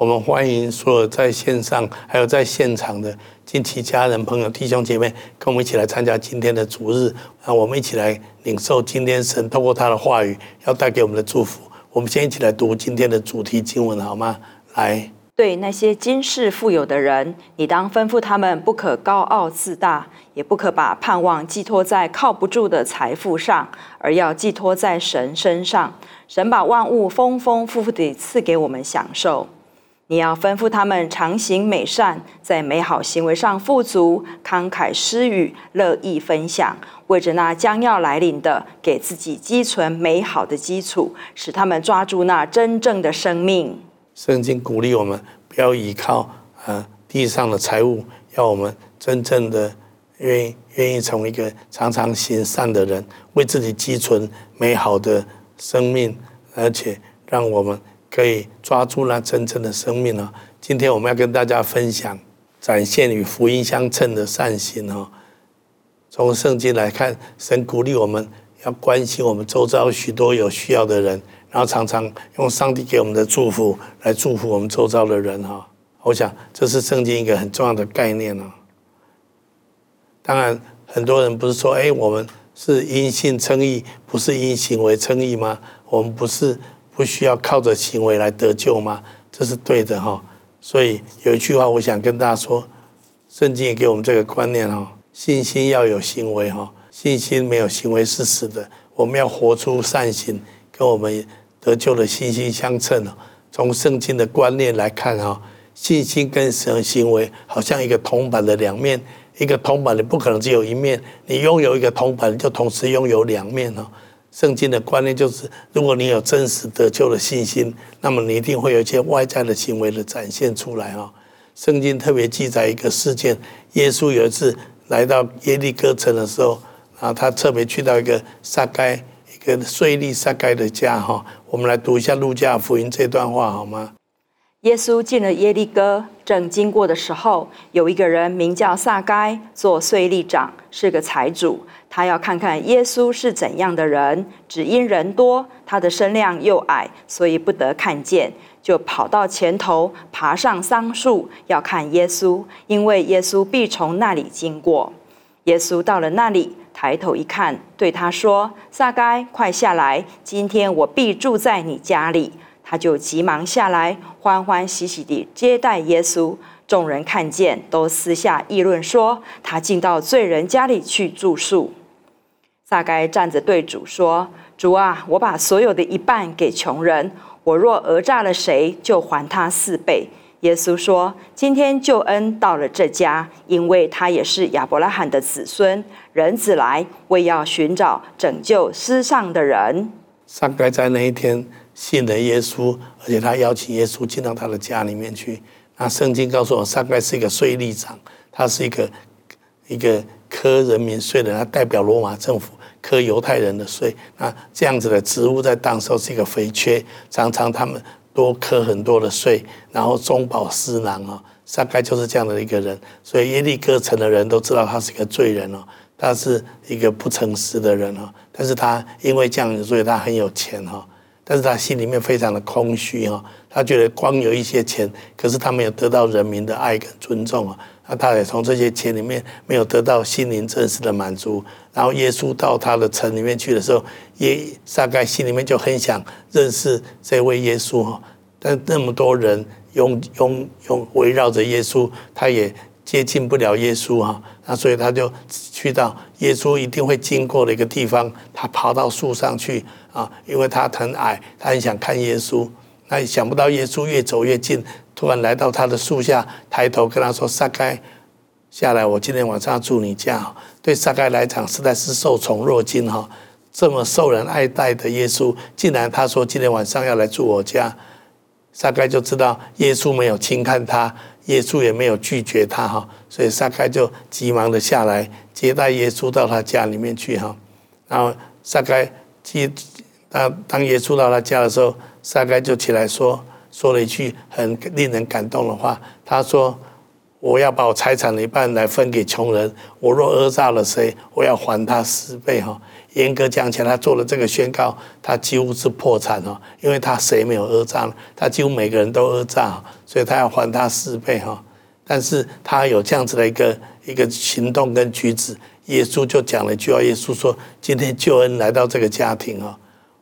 我们欢迎所有在线上还有在现场的近期家人、朋友、弟兄姐妹，跟我们一起来参加今天的主日。让我们一起来领受今天神透过他的话语要带给我们的祝福。我们先一起来读今天的主题经文，好吗？来。对那些今世富有的人，你当吩咐他们不可高傲自大，也不可把盼望寄托在靠不住的财富上，而要寄托在神身上。神把万物丰丰富富地赐给我们享受。你要吩咐他们常行美善，在美好行为上富足，慷慨施予，乐意分享，为着那将要来临的，给自己积存美好的基础，使他们抓住那真正的生命。圣经鼓励我们不要依靠啊地上的财物，要我们真正的愿意愿意成为一个常常行善的人，为自己积存美好的生命，而且让我们可以抓住那真正的生命啊！今天我们要跟大家分享，展现与福音相称的善行哦。从圣经来看，神鼓励我们要关心我们周遭许多有需要的人。然后常常用上帝给我们的祝福来祝福我们周遭的人哈，我想这是圣经一个很重要的概念哦。当然，很多人不是说，哎，我们是因信称义，不是因行为称义吗？我们不是不需要靠着行为来得救吗？这是对的哈。所以有一句话，我想跟大家说，圣经也给我们这个观念哈：信心要有行为哈，信心没有行为是死的。我们要活出善行，跟我们。得救的信心相称哦。从圣经的观念来看哈，信心跟神行为好像一个铜板的两面。一个铜板你不可能只有一面，你拥有一个铜板，就同时拥有两面哦。圣经的观念就是，如果你有真实得救的信心，那么你一定会有一些外在的行为的展现出来啊。圣经特别记载一个事件：耶稣有一次来到耶利哥城的时候，然后他特别去到一个撒该。一个税吏撒该的家哈，我们来读一下路加福音这段话好吗？耶稣进了耶利哥，正经过的时候，有一个人名叫撒该，做税吏长，是个财主。他要看看耶稣是怎样的人，只因人多，他的身量又矮，所以不得看见，就跑到前头，爬上桑树，要看耶稣，因为耶稣必从那里经过。耶稣到了那里。抬头一看，对他说：“撒该，快下来！今天我必住在你家里。”他就急忙下来，欢欢喜喜地接待耶稣。众人看见，都私下议论说：“他进到罪人家里去住宿。”撒该站着对主说：“主啊，我把所有的一半给穷人，我若讹诈了谁，就还他四倍。”耶稣说：“今天救恩到了这家，因为他也是亚伯拉罕的子孙。人子来，为要寻找拯救失丧的人。”撒该在那一天信了耶稣，而且他邀请耶稣进到他的家里面去。那圣经告诉我，撒该是一个税吏长，他是一个一个科人民税的，他代表罗马政府科犹太人的税。那这样子的职务在当时候是一个肥缺，常常他们。多课很多的税，然后中饱私囊哦，撒该就是这样的一个人，所以耶利哥城的人都知道他是一个罪人哦，他是一个不诚实的人哦，但是他因为这样，所以他很有钱哈，但是他心里面非常的空虚哈，他觉得光有一些钱，可是他没有得到人民的爱跟尊重啊。那他也从这些钱里面没有得到心灵真实的满足，然后耶稣到他的城里面去的时候，耶撒该心里面就很想认识这位耶稣哈，但那么多人拥拥拥围绕着耶稣，他也接近不了耶稣哈，那所以他就去到耶稣一定会经过的一个地方，他爬到树上去啊，因为他很矮，他很想看耶稣，那想不到耶稣越走越近。突然来到他的树下，抬头跟他说：“撒该，下来，我今天晚上住你家。”对撒该来讲，实在是受宠若惊哈！这么受人爱戴的耶稣，竟然他说今天晚上要来住我家，撒该就知道耶稣没有轻看他，耶稣也没有拒绝他哈，所以撒该就急忙的下来接待耶稣到他家里面去哈。然后撒该接当当耶稣到他家的时候，撒该就起来说。说了一句很令人感动的话，他说：“我要把我财产的一半来分给穷人。我若讹诈了谁，我要还他十倍哈。严格讲起来，他做了这个宣告，他几乎是破产哈，因为他谁没有讹诈？他几乎每个人都讹诈，所以他要还他十倍哈。但是他有这样子的一个一个行动跟举止，耶稣就讲了一句话：耶稣说，今天救恩来到这个家庭哈。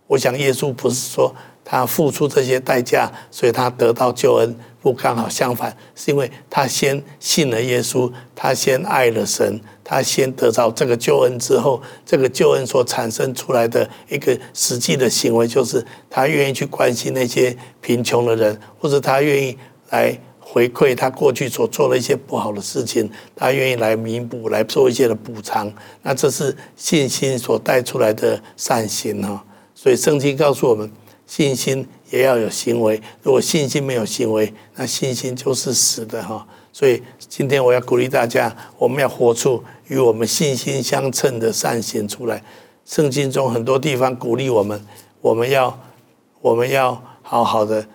我想耶稣不是说他付出这些代价，所以他得到救恩。不刚好相反，是因为他先信了耶稣，他先爱了神，他先得到这个救恩之后，这个救恩所产生出来的一个实际的行为，就是他愿意去关心那些贫穷的人，或者他愿意来回馈他过去所做的一些不好的事情，他愿意来弥补，来做一些的补偿。那这是信心所带出来的善行哈。所以圣经告诉我们，信心。也要有行为，如果信心没有行为，那信心就是死的哈。所以今天我要鼓励大家，我们要活出与我们信心相称的善行出来。圣经中很多地方鼓励我们，我们要我们要好好的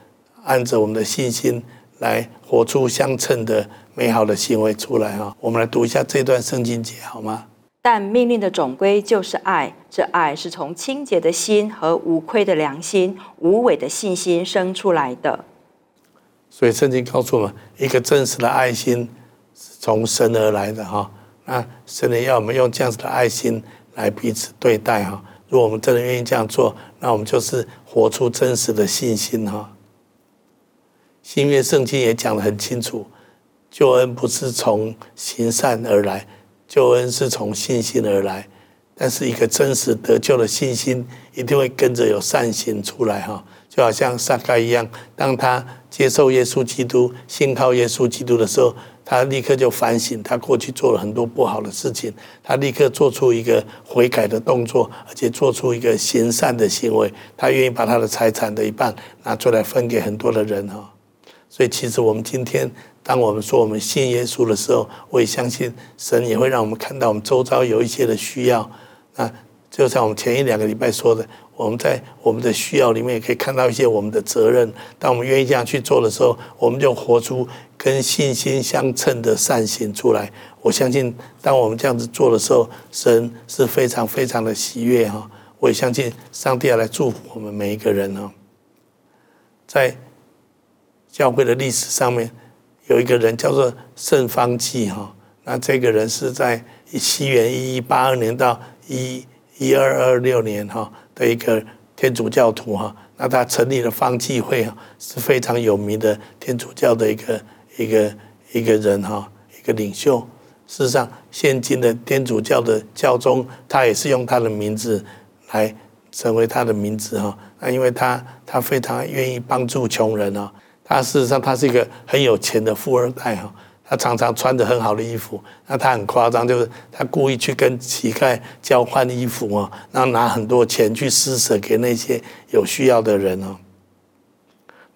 按着我们的信心来活出相称的美好的行为出来哈。我们来读一下这段圣经节好吗？但命令的总归就是爱，这爱是从清洁的心和无愧的良心、无伪的信心生出来的。所以圣经告诉我们，一个真实的爱心是从神而来的哈。那神也要我们用这样子的爱心来彼此对待哈。如果我们真的愿意这样做，那我们就是活出真实的信心哈。新约圣经也讲得很清楚，救恩不是从行善而来。救恩是从信心而来，但是一个真实得救的信心一定会跟着有善行出来哈，就好像撒该一样，当他接受耶稣基督、信靠耶稣基督的时候，他立刻就反省，他过去做了很多不好的事情，他立刻做出一个悔改的动作，而且做出一个行善的行为，他愿意把他的财产的一半拿出来分给很多的人哈。所以，其实我们今天。当我们说我们信耶稣的时候，我也相信神也会让我们看到我们周遭有一些的需要。那就像我们前一两个礼拜说的，我们在我们的需要里面也可以看到一些我们的责任。当我们愿意这样去做的时候，我们就活出跟信心相称的善行出来。我相信，当我们这样子做的时候，神是非常非常的喜悦哈。我也相信上帝要来祝福我们每一个人哈。在教会的历史上面。有一个人叫做圣方济哈，那这个人是在西元一一八二年到一一二二六年哈的一个天主教徒哈，那他成立了方济会哈，是非常有名的天主教的一个一个一个人哈，一个领袖。事实上，现今的天主教的教宗，他也是用他的名字来成为他的名字哈，那因为他他非常愿意帮助穷人啊。他事实上，他是一个很有钱的富二代哈。他常常穿着很好的衣服，那他很夸张，就是他故意去跟乞丐交换衣服啊，然后拿很多钱去施舍给那些有需要的人哦。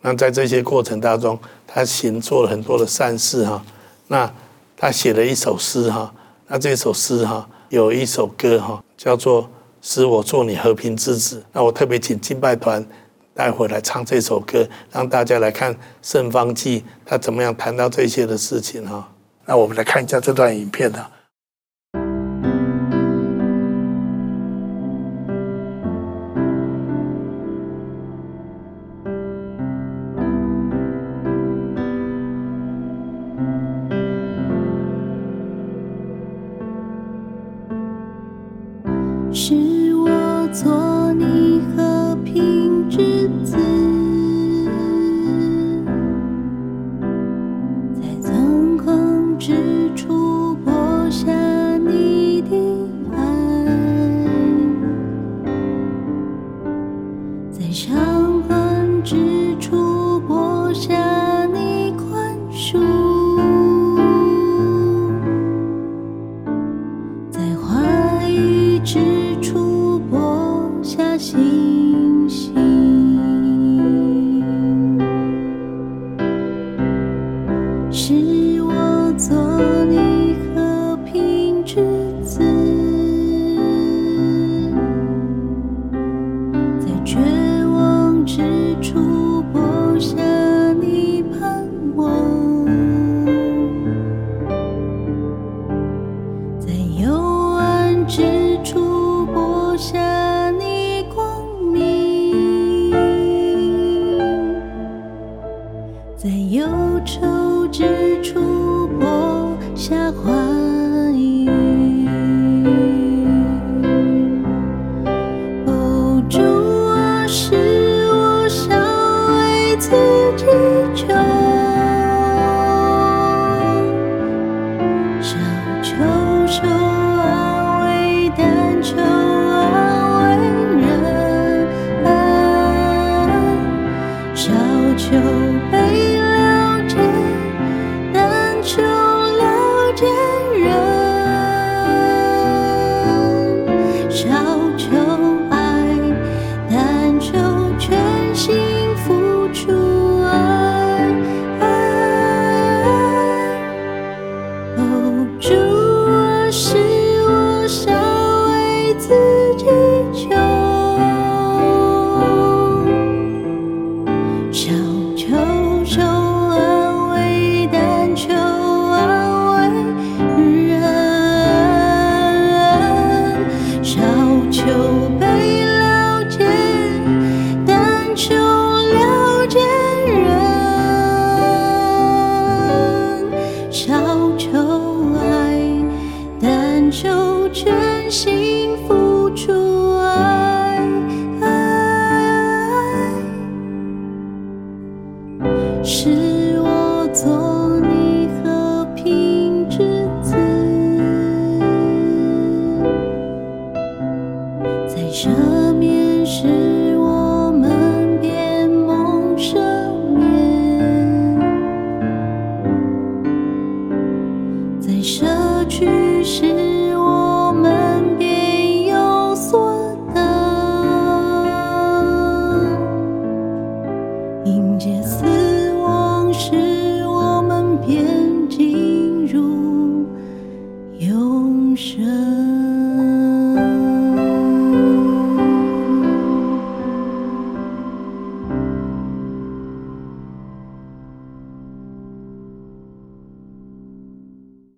那在这些过程当中，他行做了很多的善事哈。那他写了一首诗哈。那这首诗哈，有一首歌哈，叫做《使我做你和平之子》。那我特别请敬拜团。待会来唱这首歌，让大家来看盛芳记，他怎么样谈到这些的事情哈，那我们来看一下这段影片啊。是我错。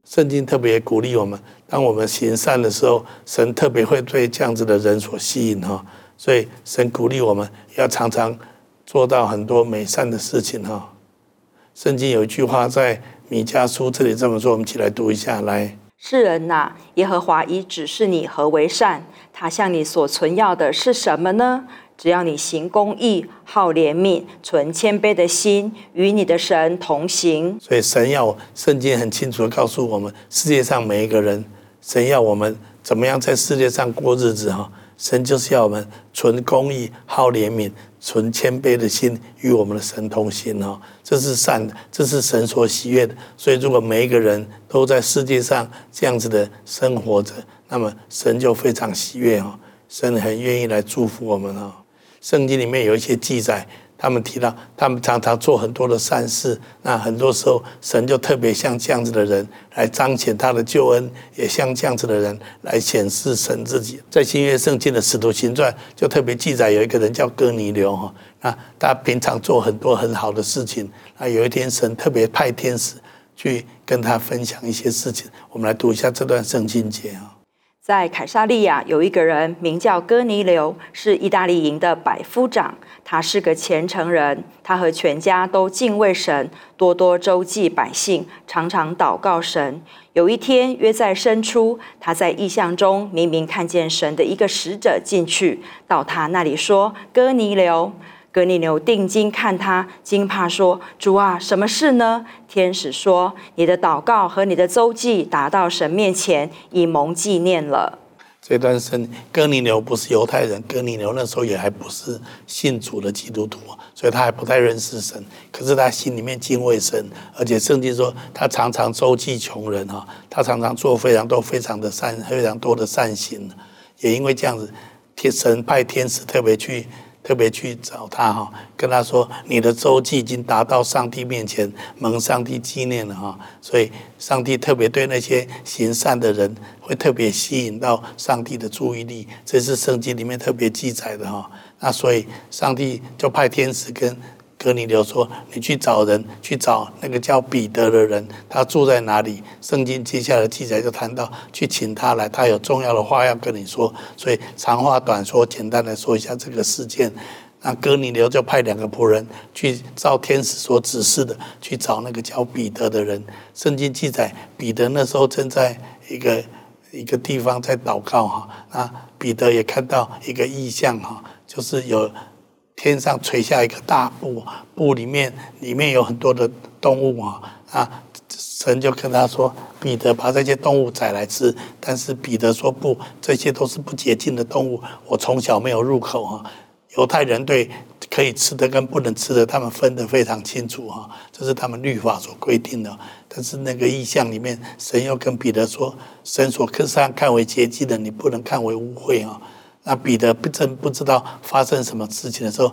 圣经特别鼓励我们，当我们行善的时候，神特别会对这样子的人所吸引哈。所以神鼓励我们要常常做到很多美善的事情哈。圣经有一句话在米迦书这里这么说，我们一起来读一下来。世人呐、耶和华已指示你何为善，他向你所存要的是什么呢？只要你行公义、好怜悯、存谦卑的心，与你的神同行。所以神要圣经很清楚地告诉我们，世界上每一个人，神要我们怎么样在世界上过日子哈？神就是要我们存公义、好怜悯、存谦卑的心，与我们的神同行哦。这是善的，这是神所喜悦的。所以如果每一个人都在世界上这样子的生活着，那么神就非常喜悦哦。神很愿意来祝福我们哦。圣经里面有一些记载，他们提到他们常常做很多的善事，那很多时候神就特别像这样子的人来彰显他的救恩，也像这样子的人来显示神自己。在新约圣经的使徒行传就特别记载有一个人叫哥尼流哈，那他平常做很多很好的事情，那有一天神特别派天使去跟他分享一些事情，我们来读一下这段圣经节啊。在凯撒利亚有一个人名叫哥尼流，是意大利营的百夫长。他是个虔诚人，他和全家都敬畏神，多多周济百姓，常常祷告神。有一天约在申初，他在异象中明明看见神的一个使者进去，到他那里说：“哥尼流。”哥尼流定睛看他，惊怕说：“主啊，什么事呢？”天使说：“你的祷告和你的周济达到神面前，已蒙纪念了。”这段圣哥尼流不是犹太人，哥尼流那时候也还不是信主的基督徒，所以他还不太认识神。可是他心里面敬畏神，而且圣经说他常常周济穷人哈，他常常做非常多、非常的善、非常多的善行。也因为这样子，天神派天使特别去。特别去找他哈，跟他说：“你的周记已经达到上帝面前，蒙上帝纪念了哈。”所以，上帝特别对那些行善的人，会特别吸引到上帝的注意力。这是圣经里面特别记载的哈。那所以，上帝就派天使跟。哥尼流说：“你去找人，去找那个叫彼得的人，他住在哪里？”圣经接下来记载就谈到去请他来，他有重要的话要跟你说。所以长话短说，简单的说一下这个事件。那哥尼流就派两个仆人去照天使所指示的去找那个叫彼得的人。圣经记载，彼得那时候正在一个一个地方在祷告哈。那彼得也看到一个异象哈，就是有天上垂下一个大布，布里面里面有很多的动物啊。啊，神就跟他说：“彼得把这些动物宰来吃。”但是彼得说：“不，这些都是不洁净的动物，我从小没有入口哈。”犹太人对可以吃的跟不能吃的，他们分得非常清楚哈，这是他们律法所规定的。但是那个意象里面，神又跟彼得说：“神所刻上看为洁净的，你不能看为污秽啊。”那彼得不真不知道发生什么事情的时候，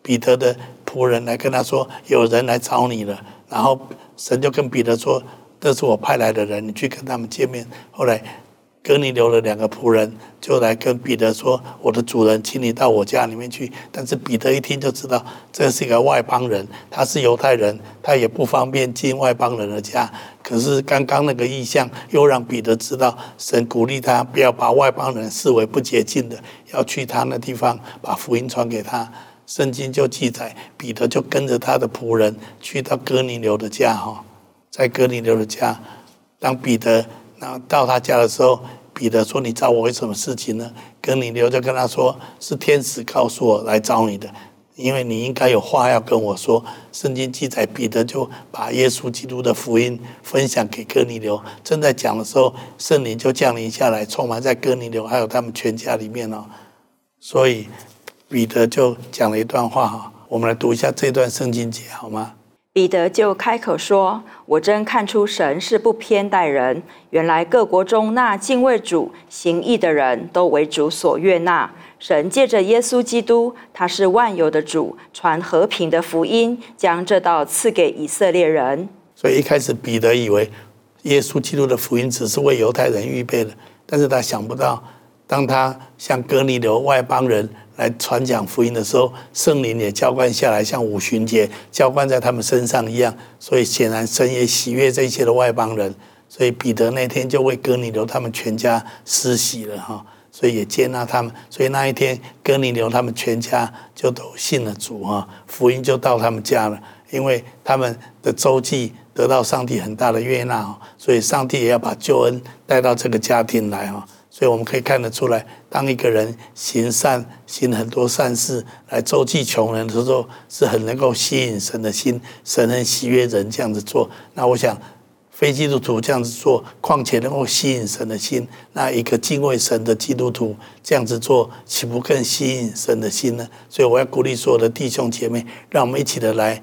彼得的仆人来跟他说：“有人来找你了。”然后神就跟彼得说：“这是我派来的人，你去跟他们见面。”后来。哥尼流的两个仆人就来跟彼得说：“我的主人，请你到我家里面去。”但是彼得一听就知道这是一个外邦人，他是犹太人，他也不方便进外邦人的家。可是刚刚那个意象又让彼得知道，神鼓励他不要把外邦人视为不洁净的，要去他那地方把福音传给他。圣经就记载，彼得就跟着他的仆人去到哥尼流的家。哈，在哥尼流的家，当彼得。然后到他家的时候，彼得说：“你找我为什么事情呢？”哥尼流就跟他说：“是天使告诉我来找你的，因为你应该有话要跟我说。”圣经记载，彼得就把耶稣基督的福音分享给哥尼流。正在讲的时候，圣灵就降临下来，充满在哥尼流还有他们全家里面哦。所以彼得就讲了一段话哈，我们来读一下这段圣经节好吗？彼得就开口说：“我真看出神是不偏待人。原来各国中那敬畏主、行义的人都为主所悦纳。神借着耶稣基督，他是万有的主，传和平的福音，将这道赐给以色列人。”所以一开始彼得以为耶稣基督的福音只是为犹太人预备的，但是他想不到，当他向哥尼流外邦人。来传讲福音的时候，圣灵也浇灌下来，像五旬节浇灌在他们身上一样。所以显然神也喜悦这一切的外邦人。所以彼得那天就为哥尼流他们全家施洗了哈，所以也接纳他们。所以那一天哥尼流他们全家就都信了主哈，福音就到他们家了。因为他们的周记得到上帝很大的悦纳，所以上帝也要把救恩带到这个家庭来哈。所以我们可以看得出来，当一个人行善、行很多善事来周济穷人的时候，是很能够吸引神的心，神很喜悦人这样子做。那我想，非基督徒这样子做，况且能够吸引神的心，那一个敬畏神的基督徒这样子做，岂不更吸引神的心呢？所以我要鼓励所有的弟兄姐妹，让我们一起的来。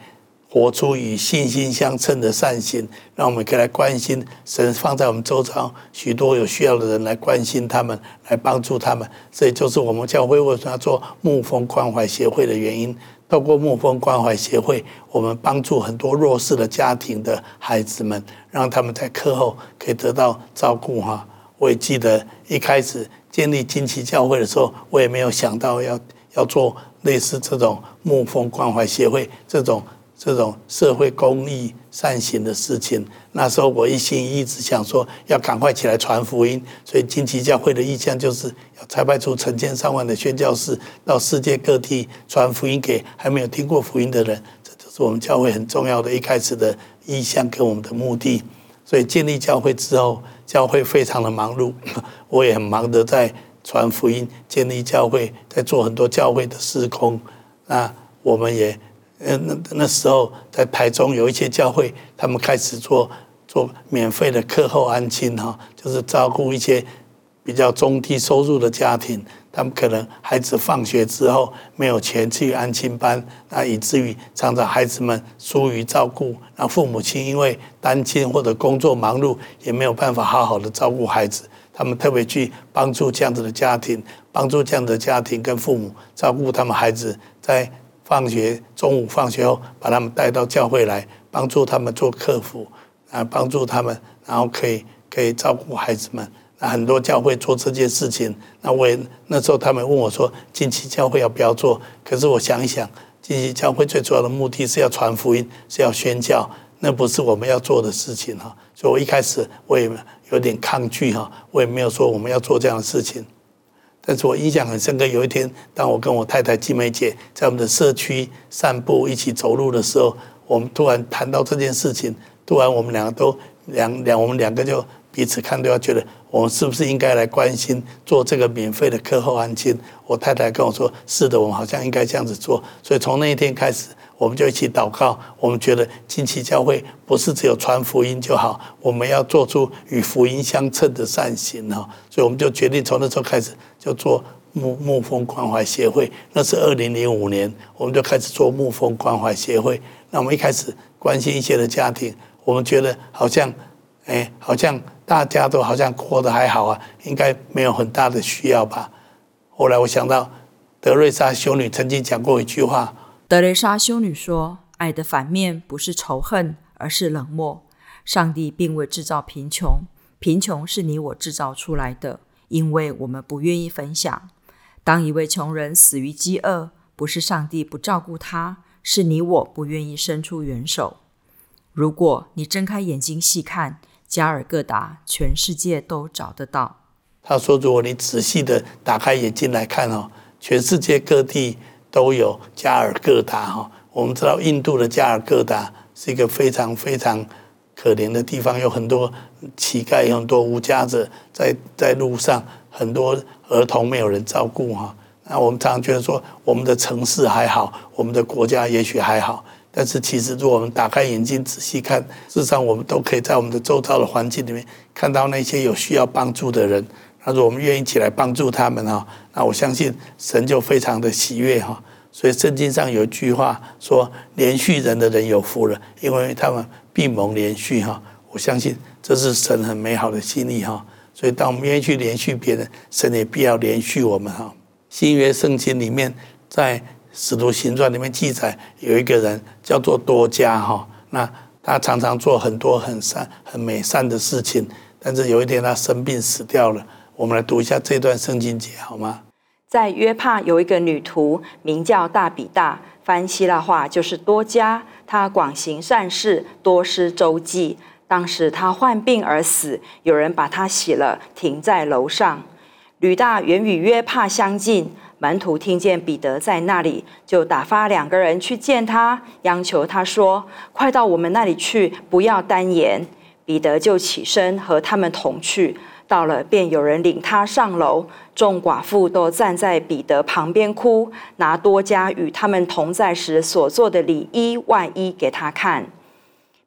活出与信心相称的善行，让我们可以来关心神放在我们周遭许多有需要的人，来关心他们，来帮助他们。这也就是我们教会为什么要做牧风关怀协会的原因。透过牧风关怀协会，我们帮助很多弱势的家庭的孩子们，让他们在课后可以得到照顾。哈，我也记得一开始建立金旗教会的时候，我也没有想到要要做类似这种牧风关怀协会这种。这种社会公益善行的事情，那时候我一心一意只想说要赶快起来传福音，所以金旗教会的意向就是要差派出成千上万的宣教士到世界各地传福音给还没有听过福音的人，这就是我们教会很重要的一开始的意向跟我们的目的。所以建立教会之后，教会非常的忙碌，我也很忙的在传福音、建立教会，在做很多教会的事工。那我们也。嗯，那那时候在台中有一些教会，他们开始做做免费的课后安亲哈，就是照顾一些比较中低收入的家庭，他们可能孩子放学之后没有钱去安亲班，那以至于常常孩子们疏于照顾，那父母亲因为单亲或者工作忙碌，也没有办法好好的照顾孩子，他们特别去帮助这样子的家庭，帮助这样的家庭跟父母照顾他们孩子在。放学，中午放学后，把他们带到教会来，帮助他们做客服，啊，帮助他们，然后可以可以照顾孩子们。那很多教会做这件事情，那我也那时候他们问我说，近期教会要不要做？可是我想一想，近期教会最主要的目的是要传福音，是要宣教，那不是我们要做的事情哈。所以我一开始我也有点抗拒哈，我也没有说我们要做这样的事情。但是我印象很深刻，有一天，当我跟我太太金梅姐在我们的社区散步，一起走路的时候，我们突然谈到这件事情，突然我们两个都两两，我们两个就彼此看都要觉得，我们是不是应该来关心做这个免费的课后安亲？我太太跟我说：“是的，我们好像应该这样子做。”所以从那一天开始。我们就一起祷告。我们觉得近期教会不是只有传福音就好，我们要做出与福音相称的善行哈。所以我们就决定从那时候开始就做牧牧风关怀协会。那是二零零五年，我们就开始做牧风关怀协会。那我们一开始关心一些的家庭，我们觉得好像哎，好像大家都好像过得还好啊，应该没有很大的需要吧。后来我想到德瑞莎修女曾经讲过一句话。德雷莎修女说：“爱的反面不是仇恨，而是冷漠。上帝并未制造贫穷，贫穷是你我制造出来的，因为我们不愿意分享。当一位穷人死于饥饿，不是上帝不照顾他，是你我不愿意伸出援手。如果你睁开眼睛细看，加尔各答，全世界都找得到。”他说：“如果你仔细的打开眼睛来看哦，全世界各地。”都有加尔各答哈，我们知道印度的加尔各答是一个非常非常可怜的地方，有很多乞丐，有很多无家者在在路上，很多儿童没有人照顾哈。那我们常常觉得说，我们的城市还好，我们的国家也许还好，但是其实如果我们打开眼睛仔细看，事实上我们都可以在我们的周遭的环境里面看到那些有需要帮助的人。他说：“我们愿意起来帮助他们哈，那我相信神就非常的喜悦哈。所以圣经上有一句话说：‘连续人的人有福了，因为他们必蒙连续哈。’我相信这是神很美好的心意哈。所以当我们愿意去连续别人，神也必要连续我们哈。新约圣经里面，在使徒行传里面记载，有一个人叫做多加哈，那他常常做很多很善、很美善的事情，但是有一天他生病死掉了。”我们来读一下这段圣经节好吗？在约帕有一个女徒，名叫大比大，翻希腊话就是多加。她广行善事，多施周济。当时她患病而死，有人把她洗了，停在楼上。吕大原与约帕相近，门徒听见彼得在那里，就打发两个人去见他，央求他说：“快到我们那里去，不要单言。”彼得就起身和他们同去。到了，便有人领他上楼，众寡妇都站在彼得旁边哭，拿多加与他们同在时所做的里衣外衣给他看。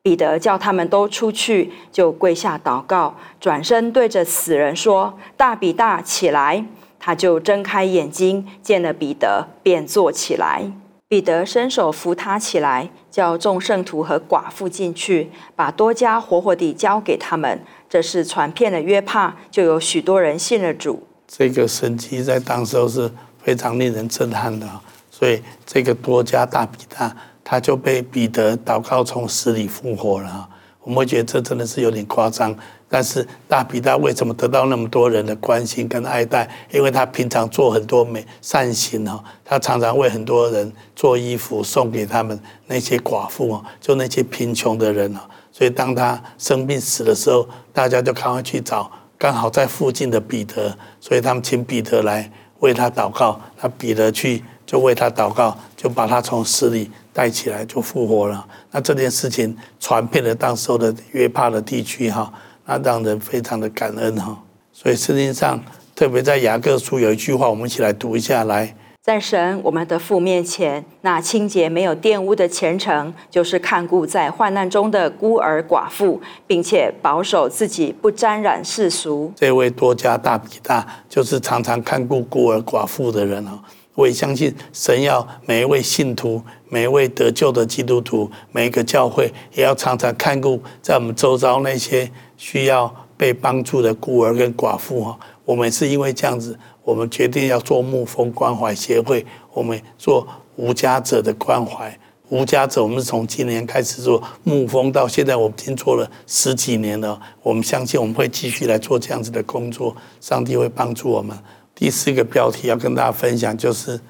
彼得叫他们都出去，就跪下祷告，转身对着死人说：“大比大，起来！”他就睁开眼睛，见了彼得，便坐起来。彼得伸手扶他起来，叫众圣徒和寡妇进去，把多加活活地交给他们。这是传遍了约帕，就有许多人信了主。这个神迹在当时候是非常令人震撼的，所以这个多加大比大，他就被彼得祷告从死里复活了。我们会觉得这真的是有点夸张，但是大比大为什么得到那么多人的关心跟爱戴？因为他平常做很多美善行哦，他常常为很多人做衣服送给他们那些寡妇哦，就那些贫穷的人哦。所以当他生病死的时候，大家就赶快去找刚好在附近的彼得，所以他们请彼得来为他祷告。那彼得去就为他祷告，就把他从死里。带起来就复活了，那这件事情传遍了当时候的约帕的地区哈，那让人非常的感恩哈。所以圣经上特别在雅各书有一句话，我们一起来读一下来。在神我们的父面前，那清洁没有玷污的虔诚，就是看顾在患难中的孤儿寡妇，并且保守自己不沾染世俗。这位多加大比大，就是常常看顾孤儿寡妇的人哦。我也相信神要每一位信徒、每一位得救的基督徒、每一个教会，也要常常看顾在我们周遭那些需要被帮助的孤儿跟寡妇哈。我们是因为这样子，我们决定要做牧风关怀协会，我们做无家者的关怀。无家者，我们是从今年开始做牧风，到现在我们已经做了十几年了。我们相信我们会继续来做这样子的工作，上帝会帮助我们。第四个标题要跟大家分享，就是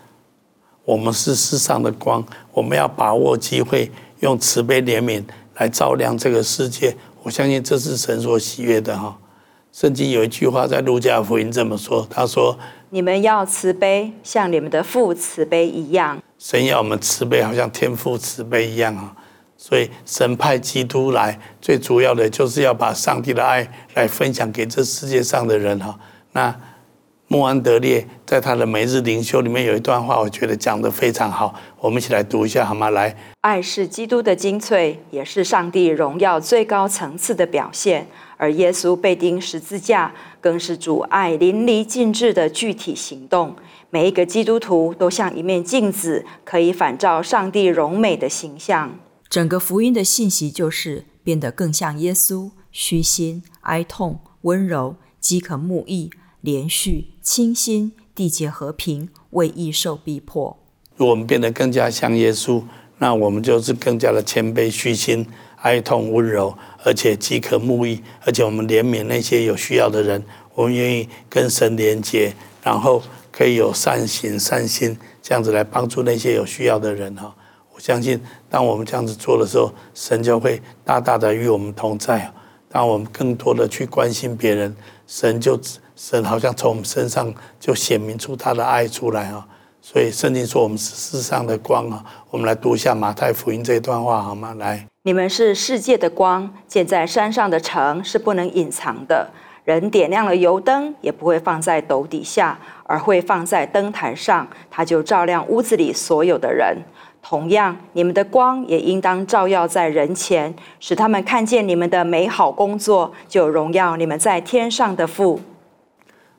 我们是世上的光，我们要把握机会，用慈悲怜悯来照亮这个世界。我相信这是神所喜悦的哈。圣经有一句话在路加福音这么说，他说：“你们要慈悲，像你们的父慈悲一样。”神要我们慈悲，好像天父慈悲一样啊。所以神派基督来，最主要的就是要把上帝的爱来分享给这世界上的人哈。那穆安德烈在他的每日灵修里面有一段话，我觉得讲得非常好，我们一起来读一下好吗？来，爱是基督的精粹，也是上帝荣耀最高层次的表现。而耶稣被钉十字架，更是主爱淋漓尽致的具体行动。每一个基督徒都像一面镜子，可以反照上帝荣美的形象。整个福音的信息就是变得更像耶稣，虚心、哀痛、温柔、饥渴慕义、连续、清心、缔结和平，为义受逼迫。如果我们变得更加像耶稣，那我们就是更加的谦卑、虚心。哀痛温柔，而且饥渴慕义，而且我们怜悯那些有需要的人，我们愿意跟神连接，然后可以有善行善心，这样子来帮助那些有需要的人哈。我相信，当我们这样子做的时候，神就会大大的与我们同在。当我们更多的去关心别人，神就神好像从我们身上就显明出他的爱出来啊。所以圣经说我们是世上的光啊。我们来读一下马太福音这一段话好吗？来。你们是世界的光，建在山上的城是不能隐藏的。人点亮了油灯，也不会放在斗底下，而会放在灯台上，它就照亮屋子里所有的人。同样，你们的光也应当照耀在人前，使他们看见你们的美好工作，就荣耀你们在天上的父。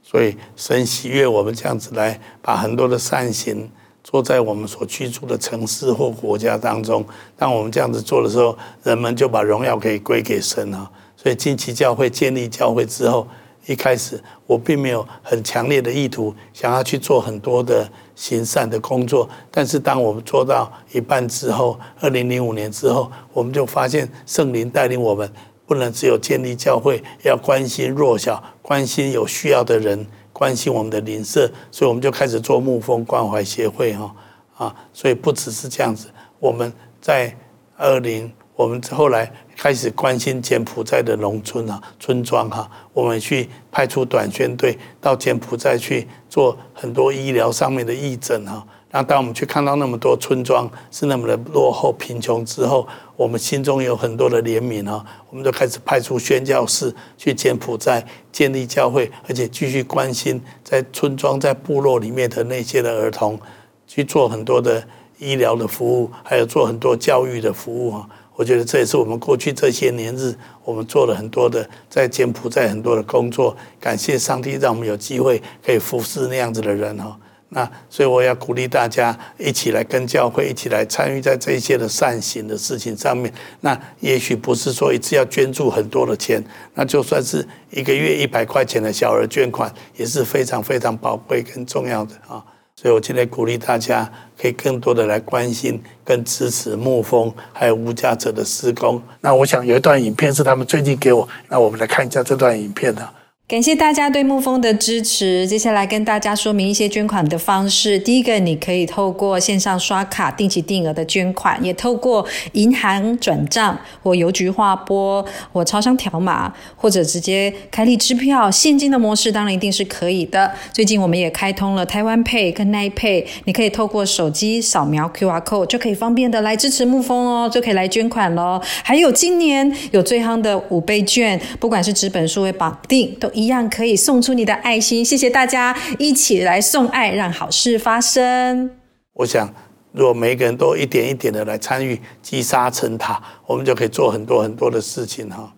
所以，神喜悦我们这样子来把很多的善行。坐在我们所居住的城市或国家当中，当我们这样子做的时候，人们就把荣耀可以归给神了。所以，近期教会建立教会之后，一开始我并没有很强烈的意图想要去做很多的行善的工作。但是，当我们做到一半之后，二零零五年之后，我们就发现圣灵带领我们，不能只有建立教会，要关心弱小，关心有需要的人。关心我们的邻舍，所以我们就开始做牧风关怀协会哈啊，所以不只是这样子。我们在二零，我们后来开始关心柬埔寨的农村啊、村庄哈，我们去派出短宣队到柬埔寨去做很多医疗上面的义诊哈。那当我们去看到那么多村庄是那么的落后贫穷之后，我们心中有很多的怜悯啊，我们就开始派出宣教士去柬埔寨建立教会，而且继续关心在村庄、在部落里面的那些的儿童，去做很多的医疗的服务，还有做很多教育的服务啊。我觉得这也是我们过去这些年日，我们做了很多的在柬埔寨很多的工作。感谢上帝，让我们有机会可以服侍那样子的人哈。那所以我要鼓励大家一起来跟教会一起来参与在这些的善行的事情上面。那也许不是说一次要捐助很多的钱，那就算是一个月一百块钱的小额捐款，也是非常非常宝贵跟重要的啊。所以我今天鼓励大家可以更多的来关心跟支持牧风还有无家者的施工。那我想有一段影片是他们最近给我，那我们来看一下这段影片呢。感谢大家对牧风的支持。接下来跟大家说明一些捐款的方式。第一个，你可以透过线上刷卡定期定额的捐款，也透过银行转账或邮局划拨或超商条码，或者直接开立支票现金的模式，当然一定是可以的。最近我们也开通了台湾 Pay 跟 Line Pay，你可以透过手机扫描 QR Code 就可以方便的来支持牧风哦，就可以来捐款喽。还有今年有最夯的五倍券，不管是纸本数位绑定都。一样可以送出你的爱心，谢谢大家一起来送爱，让好事发生。我想，如果每一个人都一点一点的来参与，积沙成塔，我们就可以做很多很多的事情哈。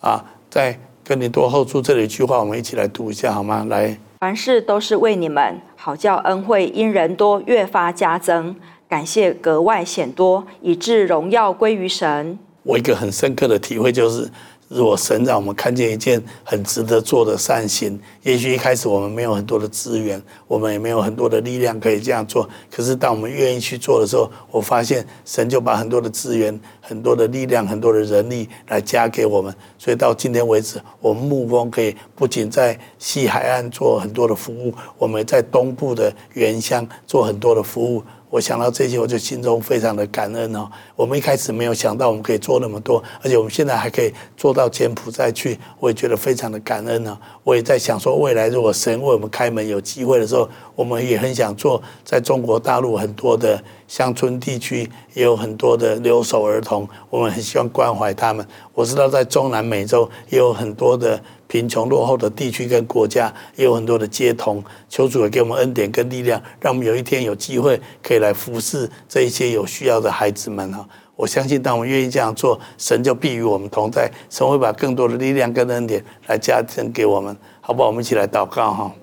啊，在哥林多后书这里一句话，我们一起来读一下好吗？来，凡事都是为你们，好叫恩惠因人多越发加增，感谢格外显多，以致荣耀归于神。我一个很深刻的体会就是。如果神让我们看见一件很值得做的善行，也许一开始我们没有很多的资源，我们也没有很多的力量可以这样做。可是当我们愿意去做的时候，我发现神就把很多的资源、很多的力量、很多的人力来加给我们。所以到今天为止，我们牧风可以不仅在西海岸做很多的服务，我们在东部的原乡做很多的服务。我想到这些，我就心中非常的感恩哦。我们一开始没有想到我们可以做那么多，而且我们现在还可以做到柬埔寨去，我也觉得非常的感恩呢。我也在想说，未来如果神为我们开门有机会的时候，我们也很想做。在中国大陆很多的乡村地区，也有很多的留守儿童，我们很希望关怀他们。我知道在中南美洲也有很多的。贫穷落后的地区跟国家也有很多的街童，求主也给我们恩典跟力量，让我们有一天有机会可以来服侍这一些有需要的孩子们哈。我相信，当我们愿意这样做，神就必与我们同在，神会把更多的力量跟恩典来加增给我们，好不好？我们一起来祷告哈。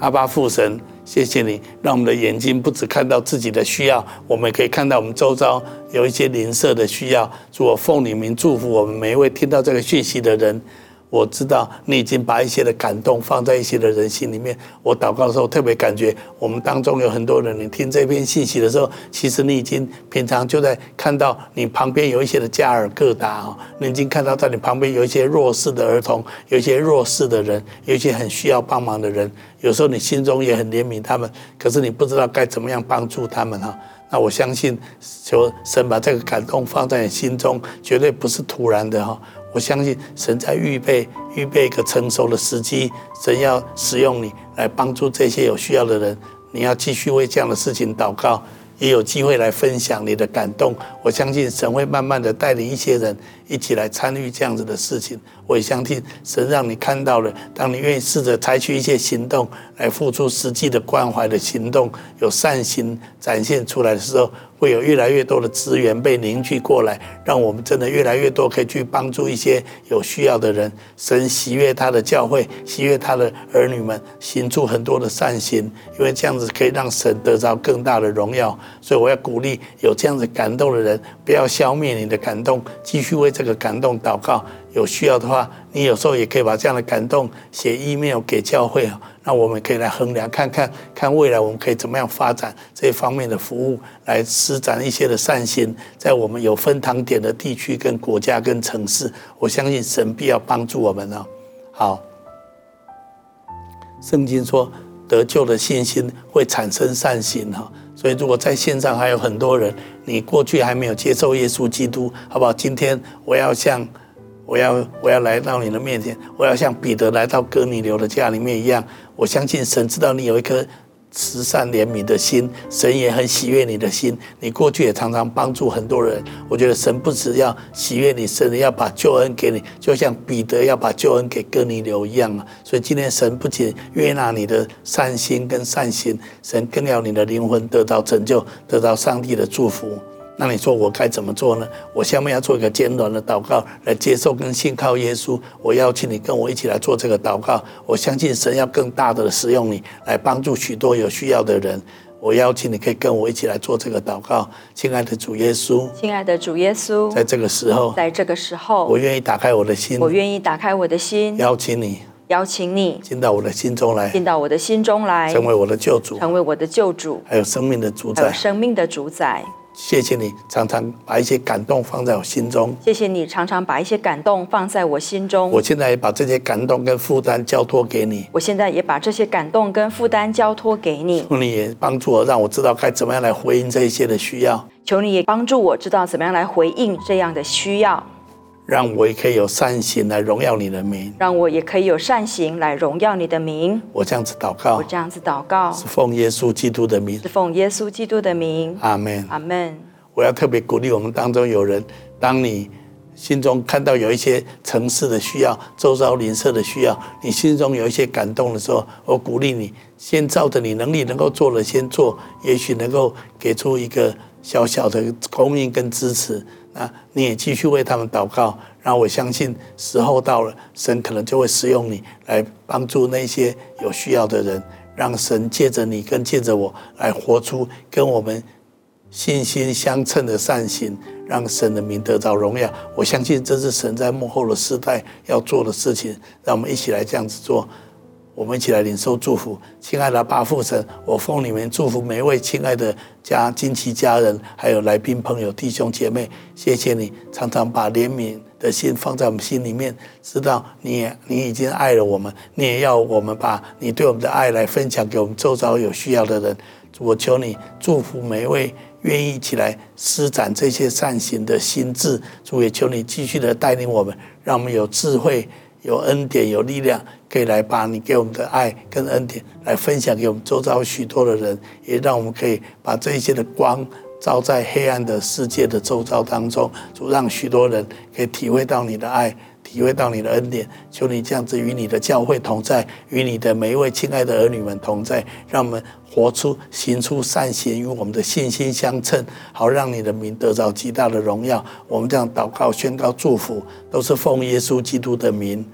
阿爸父神。谢谢你，让我们的眼睛不只看到自己的需要，我们也可以看到我们周遭有一些邻舍的需要。主，我奉你名祝福我们每一位听到这个讯息的人。我知道你已经把一些的感动放在一些的人心里面。我祷告的时候特别感觉，我们当中有很多人，你听这篇信息的时候，其实你已经平常就在看到你旁边有一些的加尔各答哦，你已经看到在你旁边有一些弱势的儿童，有一些弱势的人，有一些很需要帮忙的人。有时候你心中也很怜悯他们，可是你不知道该怎么样帮助他们哈。那我相信，求神把这个感动放在你心中，绝对不是突然的哈。我相信神在预备预备一个成熟的时机，神要使用你来帮助这些有需要的人。你要继续为这样的事情祷告，也有机会来分享你的感动。我相信神会慢慢的带领一些人一起来参与这样子的事情。我也相信神让你看到了，当你愿意试着采取一些行动来付出实际的关怀的行动，有善行展现出来的时候。会有越来越多的资源被凝聚过来，让我们真的越来越多可以去帮助一些有需要的人。神喜悦他的教会，喜悦他的儿女们，行出很多的善行，因为这样子可以让神得着更大的荣耀。所以我要鼓励有这样子感动的人，不要消灭你的感动，继续为这个感动祷告。有需要的话，你有时候也可以把这样的感动写 email 给教会啊。那我们可以来衡量看看，看未来我们可以怎么样发展这方面的服务，来施展一些的善心，在我们有分堂点的地区、跟国家、跟城市，我相信神必要帮助我们呢。好，圣经说得救的信心会产生善行哈，所以如果在线上还有很多人，你过去还没有接受耶稣基督，好不好？今天我要向。我要我要来到你的面前，我要像彼得来到哥尼流的家里面一样。我相信神知道你有一颗慈善怜悯的心，神也很喜悦你的心。你过去也常常帮助很多人，我觉得神不只要喜悦你，神要把救恩给你，就像彼得要把救恩给哥尼流一样啊。所以今天神不仅悦纳你的善心跟善行，神更要你的灵魂得到拯救，得到上帝的祝福。那你说我该怎么做呢？我下面要做一个简短的祷告，来接受跟信靠耶稣。我邀请你跟我一起来做这个祷告。我相信神要更大的使用你，来帮助许多有需要的人。我邀请你可以跟我一起来做这个祷告。亲爱的主耶稣，亲爱的主耶稣，在这个时候，在这个时候，我愿意打开我的心，我愿意打开我的心，邀请你，邀请你进到我的心中来，进到我的心中来，成为我的救主，成为我的救主，还有生命的主宰，还有生命的主宰。谢谢你常常把一些感动放在我心中。谢谢你常常把一些感动放在我心中。我现在也把这些感动跟负担交托给你。我现在也把这些感动跟负担交托给你。求你也帮助我，让我知道该怎么样来回应这一些的需要。求你也帮助我知道怎么样来回应这样的需要。让我也可以有善行来荣耀你的名，让我也可以有善行来荣耀你的名。我这样子祷告，我这样子祷告，是奉耶稣基督的名，是奉耶稣基督的名。阿门，阿门。我要特别鼓励我们当中有人，当你心中看到有一些城市的需要、周遭邻舍的需要，你心中有一些感动的时候，我鼓励你先照着你能力能够做的先做，也许能够给出一个小小的供应跟支持。那你也继续为他们祷告，然后我相信时候到了，神可能就会使用你来帮助那些有需要的人，让神借着你跟借着我来活出跟我们信心相称的善行，让神的名得到荣耀。我相信这是神在幕后的时代要做的事情，让我们一起来这样子做。我们一起来领受祝福，亲爱的阿爸父神，我奉你们祝福每一位亲爱的家亲戚家人，还有来宾朋友弟兄姐妹，谢谢你常常把怜悯的心放在我们心里面，知道你也你已经爱了我们，你也要我们把你对我们的爱来分享给我们周遭有需要的人。我求你祝福每一位愿意起来施展这些善行的心智。主，也求你继续的带领我们，让我们有智慧、有恩典、有力量，可以来把你给我们的爱跟恩典来分享给我们周遭许多的人，也让我们可以把这一些的光照在黑暗的世界的周遭当中。主，让许多人可以体会到你的爱。体会到你的恩典，求你这样子与你的教会同在，与你的每一位亲爱的儿女们同在，让我们活出、行出善行，与我们的信心相称，好让你的名得着极大的荣耀。我们这样祷告、宣告、祝福，都是奉耶稣基督的名。